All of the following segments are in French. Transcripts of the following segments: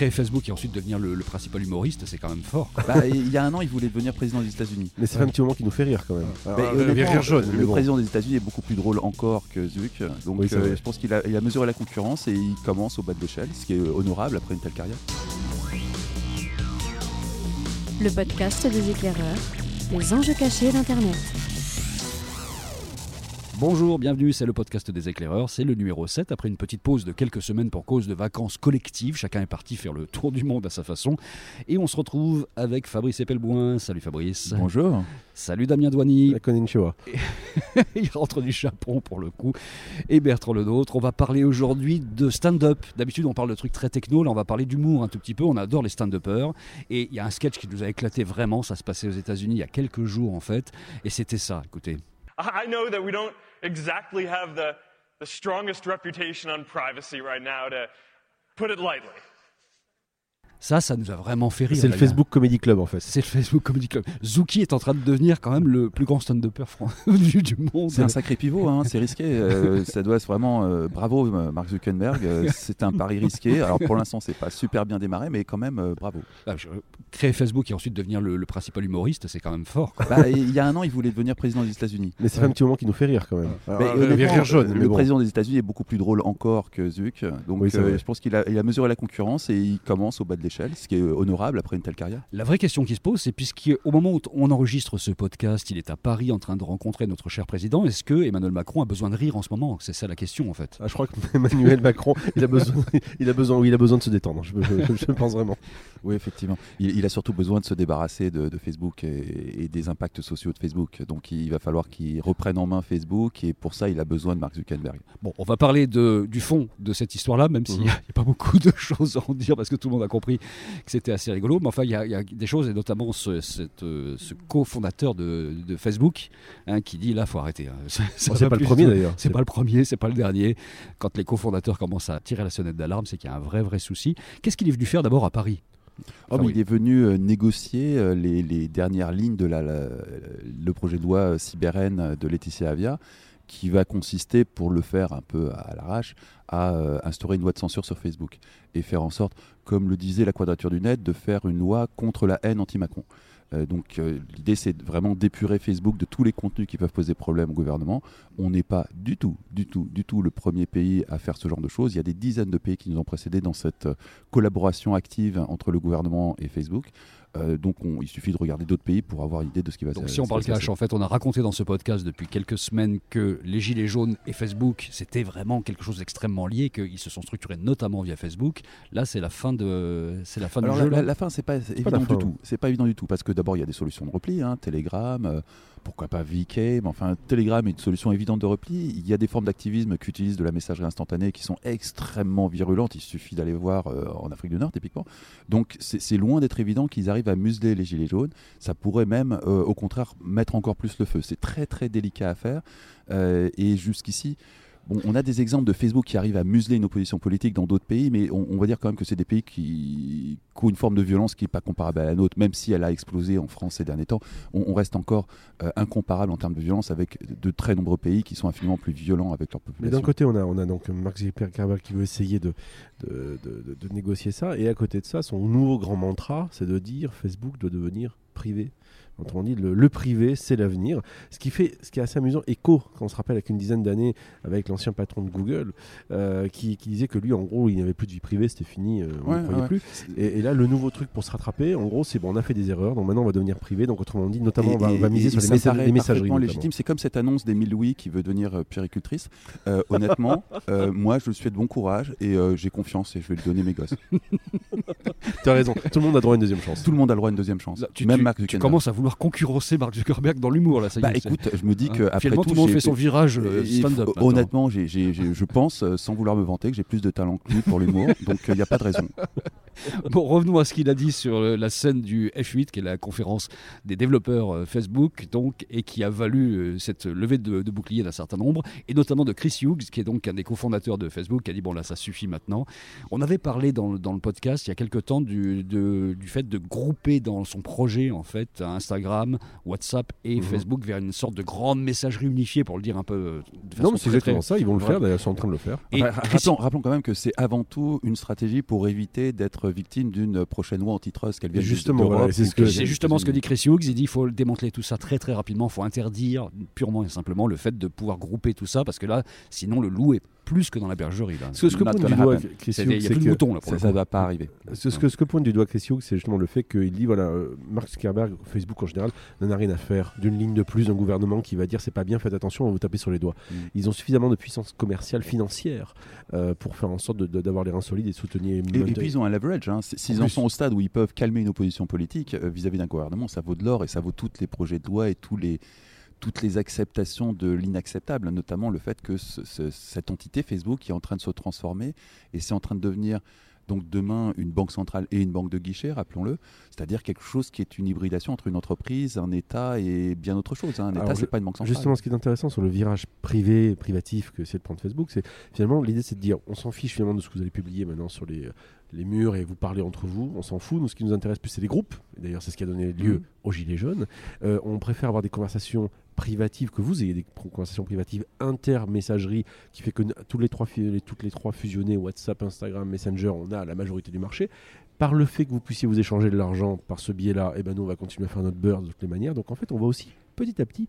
créer Facebook et ensuite devenir le, principal humoriste, c'est quand même fort. Bah, il y a un an, il voulait devenir président des États-Unis. Mais c'est un petit moment qui nous fait rire quand même. Bah, rire jaune, le président des États-Unis est beaucoup plus drôle encore que Zuck. Donc euh, je pense qu'il a, a, mesuré la concurrence et il commence au bas de l'échelle, ce qui est honorable après une telle carrière. Le podcast des éclaireurs, les enjeux cachés d'Internet. Bonjour, bienvenue, c'est le podcast des éclaireurs, c'est le numéro 7. Après une petite pause de quelques semaines pour cause de vacances collectives, chacun est parti faire le tour du monde à sa façon. Et on se retrouve avec Fabrice Epelboin. Salut Fabrice. Bonjour. Salut Damien Douani. Konnichiwa. Il rentre du Japon pour le coup. Et Bertrand Le Nôtre. On va parler aujourd'hui de stand-up. D'habitude, on parle de trucs très techno. Là, on va parler d'humour un tout petit peu. On adore les stand-uppers. Et il y a un sketch qui nous a éclaté vraiment. Ça se passait aux États-Unis il y a quelques jours en fait. Et c'était ça. Écoutez. I know that we don't exactly have the, the strongest reputation on privacy right now, to put it lightly. Ça, ça nous a vraiment fait rire. C'est le Facebook Comedy Club en fait. C'est le Facebook Comedy Club. Zuki est en train de devenir quand même le plus grand stand-upper du, du monde. C'est un sacré pivot, hein, c'est risqué. Euh, ça doit être vraiment euh, bravo Mark Zuckerberg. Euh, c'est un pari risqué. Alors pour l'instant, c'est pas super bien démarré, mais quand même bravo. Ah, créer Facebook et ensuite devenir le, principal humoriste, c'est quand même fort. Bah, il y a un an, il voulait devenir président des États-Unis. Mais c'est un petit moment qui nous fait rire quand même. rire jaune, le président des États-Unis est beaucoup plus drôle encore que Zuck. Donc je pense qu'il a, il a mesuré la concurrence et il commence au bas de ce qui est honorable après une telle carrière? La vraie question qui se pose, c'est puisqu'au moment où on enregistre ce podcast, il est à Paris en train de rencontrer notre cher président, est-ce que Emmanuel Macron a besoin de rire en ce moment? C'est ça la question en fait. Ah, je crois que Emmanuel Macron, il a besoin, il a besoin, oui, il a besoin de se détendre. Je, je, pense vraiment. Oui, effectivement. Il, a surtout besoin de se débarrasser de, Facebook et, des impacts sociaux de Facebook. Donc il va falloir qu'il reprenne en main Facebook et pour ça, il a besoin de Mark Zuckerberg. Bon, on va parler de, du fond de cette histoire-là, même s'il n'y a, a, pas beaucoup de choses à en dire parce que tout le monde a compris que c'était assez rigolo. Mais enfin, il y, a des choses, et notamment ce, euh, ce cofondateur de, de, Facebook hein, qui dit là, faut arrêter. Hein. C'est pas le premier d'ailleurs. C'est pas le premier, c'est pas le dernier. Quand les cofondateurs commencent à tirer la sonnette d'alarme, c'est qu'il y a un vrai, vrai souci. Qu'est-ce qu'il est venu faire d'abord à Paris? Oh, Il est venu euh, négocier euh, les, les, dernières lignes de la, le projet de loi CyberN de Laetitia Avia qui va consister, pour le faire un peu à l'arrache, à euh, instaurer une loi de censure sur Facebook et faire en sorte, comme le disait la Quadrature du Net, de faire une loi contre la haine anti-Macron. Euh, donc euh, l'idée c'est vraiment d'épurer Facebook de tous les contenus qui peuvent poser problème au gouvernement. On n'est pas du tout, du tout, du tout le premier pays à faire ce genre de choses. Il y a des dizaines de pays qui nous ont précédés dans cette collaboration active entre le gouvernement et Facebook. Euh, donc il suffit de regarder d'autres pays pour avoir idée de ce qui va se passer. Si on parle cash, en fait, on a raconté dans ce podcast depuis quelques semaines que les Gilets jaunes et Facebook, c'était vraiment quelque chose d'extrêmement lié, qu'ils se sont structurés notamment via Facebook. Là, c'est la fin de, c'est la fin du jeu. La, la, fin, c'est pas évident du tout. C'est pas évident du tout parce que d'abord il y a des solutions de repli, hein, Telegram. Euh, pourquoi pas VK, mais enfin Telegram est une solution évidente de repli. Il y a des formes d'activisme qui utilisent de la messagerie instantanée qui sont extrêmement virulentes. Il suffit d'aller voir euh, en Afrique du Nord typiquement. Donc c'est loin d'être évident qu'ils arrivent à museler les gilets jaunes. Ça pourrait même euh, au contraire mettre encore plus le feu. C'est très très délicat à faire. Euh, et jusqu'ici, on a des exemples de Facebook qui arrivent à museler une opposition politique dans d'autres pays, mais on, va dire quand même que c'est des pays qui, ont une forme de violence qui n'est pas comparable à la nôtre, même si elle a explosé en France ces derniers temps. On, reste encore euh, incomparable en termes de violence avec de très nombreux pays qui sont infiniment plus violents avec leur population. Mais d'un côté, on a, on a donc Mark Zuckerberg qui veut essayer de de, de négocier ça, et à côté de ça, son nouveau grand mantra, c'est de dire Facebook doit devenir privé. Autrement dit, le, privé, c'est l'avenir. Ce qui fait, ce qui est assez amusant, écho, quand on se rappelle avec une dizaine d'années, avec l'ancien patron de Google, euh, qui, disait que lui, en gros, il n'y avait plus de vie privée, c'était fini, euh, on ne croyait plus. Et, là, le nouveau truc pour se rattraper, en gros, c'est bon, on a fait des erreurs, donc maintenant on va devenir privé. Donc autrement dit, notamment, on, va, miser sur les, messageries. les messageries. légitime. C'est comme cette annonce d'Emile Louis qui veut devenir euh, péricultrice. honnêtement, moi, je lui souhaite bon courage et j'ai confiance et je vais lui donner mes gosses. tu as raison. Tout le monde a droit à une deuxième chance. Tout le monde a droit à une deuxième chance. tu, Même Mark tu commences à vouloir concurrencer Mark Zuckerberg dans l'humour là. Ça bah, écoute, je me dis hein. que après tout, tout, le monde fait son virage euh, stand-up. Honnêtement, je pense, euh, sans vouloir me vanter, que j'ai plus de talent que lui pour l'humour, donc il euh, n'y a pas de raison. bon, revenons à ce qu'il a dit sur la scène du F8, qui est la conférence des développeurs Facebook, donc, et qui a valu cette levée de, bouclier d'un certain nombre, et notamment de Chris Hughes, qui est donc un des cofondateurs de Facebook, qui a dit bon là, ça suffit maintenant. On avait parlé dans, dans le podcast il y a quelque temps du, du fait de grouper dans son projet en fait Instagram, WhatsApp et mhm. Facebook vers une sorte de grande messagerie unifiée, pour le dire un peu. Euh, de non, mais c'est exactement ça. Ils vont le faire. D'ailleurs, ils sont en train de le faire. Et rappelons, quand même que c'est avant tout une stratégie pour éviter d'être être victime d'une prochaine loi antitrust qu'elle vient justement, c'est ce justement ce que dit Chris Hughes. Il dit qu'il faut démanteler tout ça très très rapidement. Il faut interdire purement et simplement le fait de pouvoir grouper tout ça parce que là, sinon le loup est plus que dans la bergerie. Là. Ce, que pointe du doigt Chris Hughes, il y a plus de moutons là. ça, ne va pas arriver. Ce, que, ce que pointe du doigt Chris Hughes, c'est justement le fait qu'il dit voilà, euh, Mark Zuckerberg, Facebook en général, n'en a rien à faire d'une ligne de plus d'un gouvernement qui va dire c'est pas bien, faites attention, on va vous taper sur les doigts. Mm. Ils ont suffisamment de puissance commerciale, financière euh, pour faire en sorte d'avoir les reins solides et soutenir. Et, et, puis ils ont un leverage. Hein. S'ils en sont au stade où ils peuvent calmer une opposition politique euh, vis-à-vis d'un gouvernement, ça vaut de l'or et ça vaut tous les projets de loi et tous les toutes les acceptations de l'inacceptable, notamment le fait que cette entité Facebook est en train de se transformer et c'est en train de devenir donc demain une banque centrale et une banque de guichet, rappelons-le, c'est-à-dire quelque chose qui est une hybridation entre une entreprise, un État et bien autre chose. Hein. Un État, c'est pas une banque centrale. Justement, ce qui est intéressant sur le virage privé, privatif que c'est de prendre Facebook, c'est finalement l'idée, c'est de dire, on s'en fiche finalement de ce que vous allez publier maintenant sur les les murs et vous parlez entre vous, on s'en fout. Nous, ce qui nous intéresse plus, c'est les groupes. D'ailleurs, c'est ce qui a donné lieu mmh. aux Gilets jaunes. Euh, on préfère avoir des conversations privatives, que vous ayez des conversations privatives inter-messagerie, qui fait que tous les trois, toutes les trois fusionnés, WhatsApp, Instagram, Messenger, on a la majorité du marché. Par le fait que vous puissiez vous échanger de l'argent par ce biais-là, et eh ben nous, on va continuer à faire notre beurre de toutes les manières. Donc en fait, on va aussi petit à petit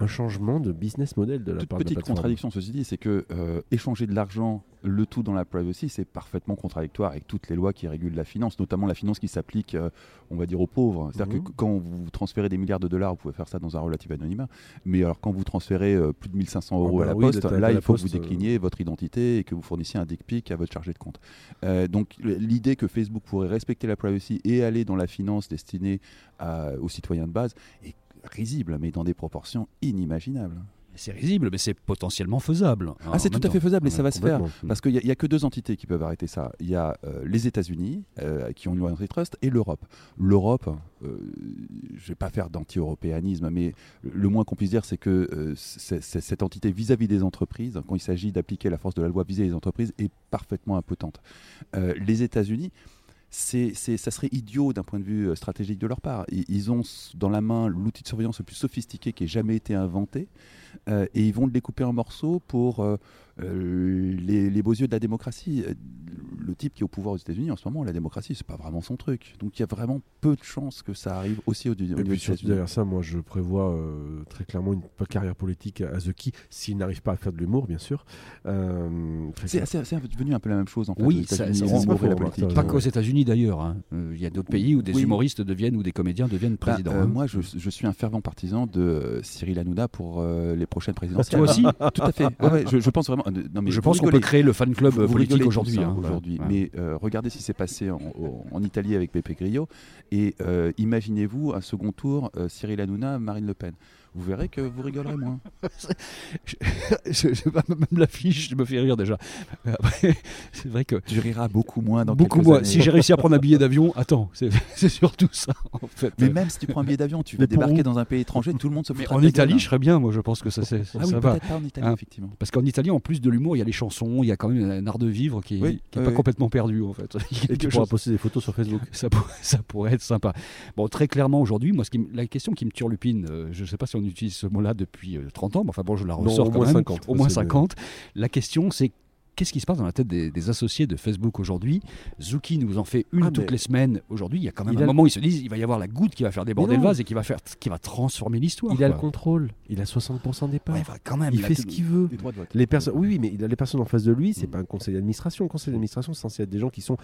un changement de business model de la part petite contradiction, ceci dit, c'est que euh, échanger de l'argent, le tout dans la privacy, c'est parfaitement contradictoire avec toutes les lois qui régulent la finance, notamment la finance qui s'applique, euh, on va dire, aux pauvres. C'est-à-dire que mhm. quand vous transférez des milliards de dollars, vous pouvez faire ça dans un relatif anonymat. Mais alors, quand vous transférez euh, plus de 1500 euros ah bah à la poste, là, il faut que vous décliniez votre identité et que vous fournissiez un dick pic à votre chargé de compte. donc, l'idée que Facebook pourrait respecter la privacy et aller dans la finance destinée aux citoyens de base est risible, mais dans des proportions inimaginables. C'est risible, mais c'est potentiellement faisable. Ah, c'est tout à fait faisable et ça va se faire. Parce qu'il n'y a, que deux entités qui peuvent arrêter ça. Il y a euh, les États-Unis, euh, qui ont une loi antitrust, et l'Europe. L'Europe, euh, je ne vais pas faire d'anti-européanisme, mais le moins qu'on puisse dire, c'est que cette entité vis-à-vis des entreprises, quand il s'agit d'appliquer la force de la loi vis-à-vis des entreprises, est parfaitement impotente. les États-Unis, c'est, ça serait idiot d'un point de vue euh, stratégique de leur part. Ils, ont dans la main l'outil de surveillance le plus sophistiqué qui ait jamais été inventé, euh, et ils vont le découper en morceaux pour euh, euh, les, beaux yeux de la démocratie. Euh, le type qui est au pouvoir aux États-Unis en ce moment, la démocratie, c'est pas vraiment son truc. Donc il y a vraiment peu de chances que ça arrive aussi au, au niveau des États-Unis. Derrière ça, moi, je prévois euh, très clairement une carrière politique à The Key, s'il n'arrive pas à faire de l'humour, bien sûr. c'est devenu un peu la même chose en fait. Oui, ça, pas, pas qu'aux États-Unis d'ailleurs. Hein. Il y a d'autres pays où des humoristes deviennent ou des comédiens deviennent bah, présidents. Hein. Moi, je, je, suis un fervent partisan de Cyril Hanouna pour les prochaines présidentielles. Toi aussi Tout à fait. Ouais, je, je, pense vraiment je pense qu'on peut créer le fan club politique aujourd'hui. Hein. Mais euh, regardez ce qui s'est passé en, Italie avec Pepe Grillo. Et euh, imaginez-vous un second tour, euh, Cyril Hanouna, Marine Le Pen vous verrez que vous rigolerez moins. je, je, même l'affiche, je me fais rire déjà. c'est vrai que. Tu riras beaucoup moins dans Beaucoup moins. Si j'ai réussi à prendre un billet d'avion, attends, c'est surtout ça en fait. Mais même si tu prends un billet d'avion, tu vas débarquer dans un pays étranger, tout le monde se fout En Italie, je serais bien, moi je pense que ça, c'est. Ah oui, pas en Italie, hein, effectivement. Parce qu'en Italie, en plus de l'humour, il y a les chansons, il y a quand même un art de vivre qui n'est pas complètement perdu en fait. Et tu pourras poster des photos sur Facebook. Ça, ça pourrait être sympa. Bon, très clairement aujourd'hui, moi, ce qui, la question qui me turlupine, euh, je ne sais pas si on utilise ce mot-là depuis 30 euh, ans, mais enfin bon, je la ressors au quand moins même. 50, au moins 50. La question, c'est qu'est-ce qui se passe dans la tête des, associés de Facebook aujourd'hui? Zuki nous en fait une ah, toutes les semaines aujourd'hui. Il y a quand même un moment où ils se disent il va y avoir la goutte qui va faire déborder le vase et qui va, faire, qui va transformer l'histoire. Il a le contrôle. Il a 60% des parts. quand même, il, fait ce qu'il veut. Les personnes, oui, mais il a les personnes en face de lui, c'est mm. pas un conseil d'administration. Un conseil d'administration, c'est censé être des gens qui sont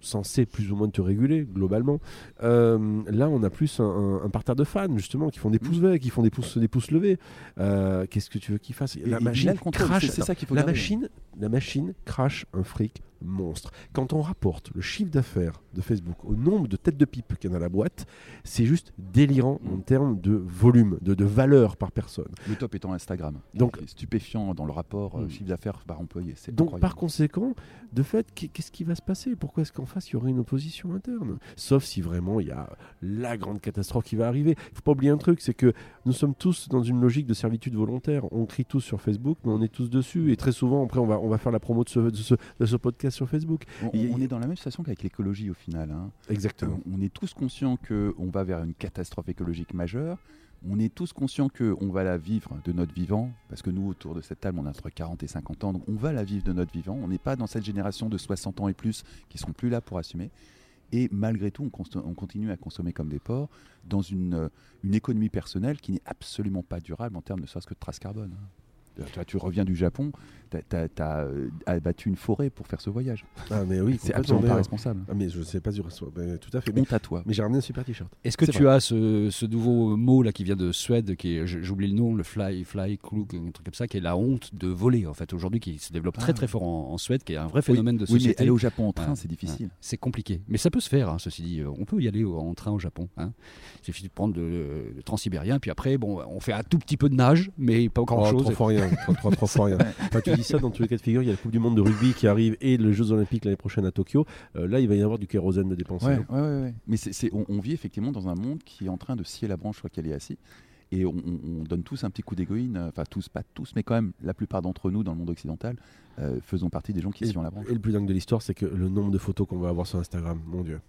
censés plus ou moins te réguler globalement. Euh, là, on a plus un, parterre de fans justement qui font des pouces verts, qui font des pouces, des pouces levés. Euh, qu'est-ce que tu veux qu'ils fassent? La machine crache. C'est ça qu'il faut. La machine, la machine crache un fric monstre. Quand on rapporte le chiffre d'affaires de Facebook au nombre de têtes de pipe qu'il y en a à la boîte, c'est juste délirant en termes de volume, de, de, valeur par personne. Le top étant Instagram. Donc stupéfiant dans le rapport euh, mm. chiffre d'affaires par employé. Donc par conséquent, de fait, qu'est-ce qui va se passer? Pourquoi est-ce qu'en face il y aurait une opposition interne? Sauf si vraiment il y a la grande catastrophe qui va arriver. Il faut pas oublier un truc, c'est que nous sommes tous dans une logique de servitude volontaire. On crie tous sur Facebook, mais on est tous dessus. Et très souvent, après, on va, on va faire la promo de ce, de ce podcast sur Facebook. On, est dans la même situation qu'avec l'écologie au final. Hein. Exactement. Euh, on est tous conscients qu'on va vers une catastrophe écologique majeure. On est tous conscients qu'on va la vivre de notre vivant, parce que nous, autour de cette table, on a entre 40 et 50 ans, donc on va la vivre de notre vivant. On n'est pas dans cette génération de 60 ans et plus qui sont plus là pour assumer. Et malgré tout, on, on, continue à consommer comme des porcs dans une, une économie personnelle qui n'est absolument pas durable en termes de serait-ce que de trace carbone. Tu, tu reviens du Japon, tu as, euh, abattu une forêt pour faire ce voyage. Ah, mais oui, c'est absolument pas responsable. Ah, mais je sais pas du ben, tout à fait. Mais, Honte à toi. Mais j'ai ramené un super t-shirt. Est-ce que tu as ce, ce, nouveau mot là qui vient de Suède, qui j'oublie le nom, le fly, fly, klug, un truc comme ça, qui est la honte de voler en fait aujourd'hui, qui se développe très ah. très fort en, Suède, qui est un vrai phénomène de société. Oui, mais aller au Japon en train, c'est difficile. C'est compliqué, mais ça peut se faire. Hein, ceci dit, on peut y aller en train au Japon. Hein. Il suffit de prendre le, transsibérien, puis après, bon, on fait un tout petit peu de nage, mais pas grand chose. Rien, rien. tu dis ça dans tous les cas de figure il y a la Coupe du Monde de rugby qui arrive et les Jeux Olympiques l'année prochaine à Tokyo. Euh, là, il va y avoir du kérosène de dépenser. Ouais, ouais, Mais c'est, on, vit effectivement dans un monde qui est en train de scier la branche sur laquelle il est assis. Et on, donne tous un petit coup d'égoïne, enfin tous, pas tous, mais quand même la plupart d'entre nous dans le monde occidental euh, faisons partie des gens qui scient la branche. Et le plus dingue de l'histoire, c'est que le nombre de photos qu'on va avoir sur Instagram, mon Dieu.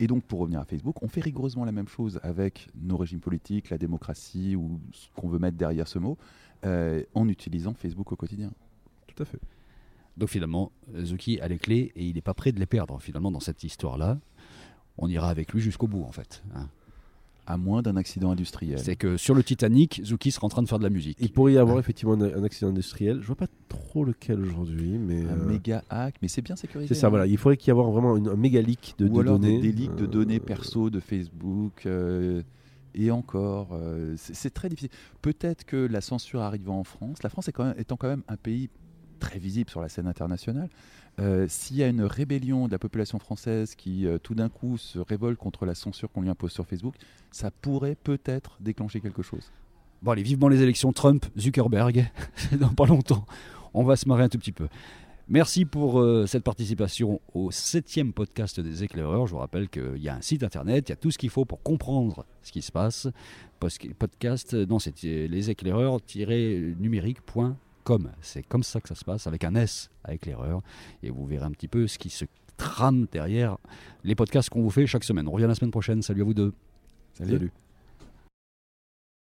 Et donc, pour revenir à Facebook, on fait rigoureusement la même chose avec nos régimes politiques, la démocratie ou ce qu'on veut mettre derrière ce mot, euh, en utilisant Facebook au quotidien. Tout à fait. Donc finalement, Zuki a les clés et il n'est pas prêt de les perdre finalement dans cette histoire-là. On ira avec lui jusqu'au bout en fait. Hein. À moins d'un accident industriel. C'est que sur le Titanic, Zuki sera en train de faire de la musique. Il pourrait y avoir effectivement un, accident industriel. Je vois pas trop lequel aujourd'hui, mais un euh, méga hack, mais c'est bien sécurisé. C'est ça, hein. voilà. Il faudrait qu'il y ait vraiment un méga leak de, Ou alors données. Des, des leaks de données euh, perso de Facebook. Euh, et encore, c'est très difficile. Peut-être que la censure arrivant en France, la France est quand même, étant quand même un pays très visible sur la scène internationale. Euh, s'il y a une rébellion de la population française qui euh, tout d'un coup se révolte contre la censure qu'on lui impose sur Facebook, ça pourrait peut-être déclencher quelque chose. Bon allez, vivement les élections Trump-Zuckerberg, dans pas longtemps. On va se marrer un tout petit peu. Merci pour euh, cette participation au septième podcast des éclaireurs. Je vous rappelle qu'il y a un site internet, il y a tout ce qu'il faut pour comprendre ce qui se passe. Podcast, non, c'est les éclaireurs-numérique.com c'est comme ça que ça se passe, avec un S avec l'erreur. Et vous verrez un petit peu ce qui se trame derrière les podcasts qu'on vous fait chaque semaine. On revient la semaine prochaine. Salut à vous deux. Salut.